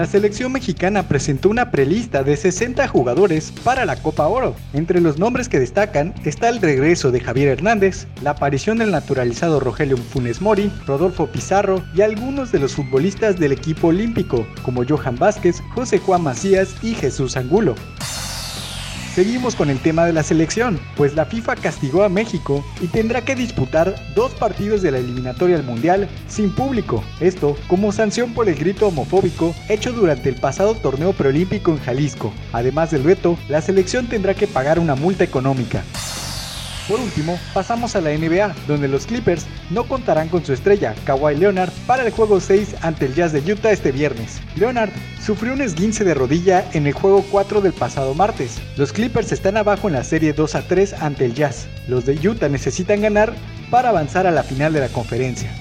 la selección mexicana presentó una prelista de 60 jugadores para la Copa Oro. Entre los nombres que destacan está el regreso de Javier Hernández, la aparición del naturalizado Rogelio Funes Mori, Rodolfo Pizarro y algunos de los futbolistas del equipo olímpico, como Johan Vázquez, José Juan Macías y Jesús Angulo. Seguimos con el tema de la selección, pues la FIFA castigó a México y tendrá que disputar dos partidos de la eliminatoria al Mundial sin público. Esto como sanción por el grito homofóbico hecho durante el pasado torneo preolímpico en Jalisco. Además del veto, la selección tendrá que pagar una multa económica. Por último, pasamos a la NBA, donde los Clippers no contarán con su estrella, Kawhi Leonard, para el juego 6 ante el Jazz de Utah este viernes. Leonard sufrió un esguince de rodilla en el juego 4 del pasado martes. Los Clippers están abajo en la serie 2 a 3 ante el Jazz. Los de Utah necesitan ganar para avanzar a la final de la conferencia.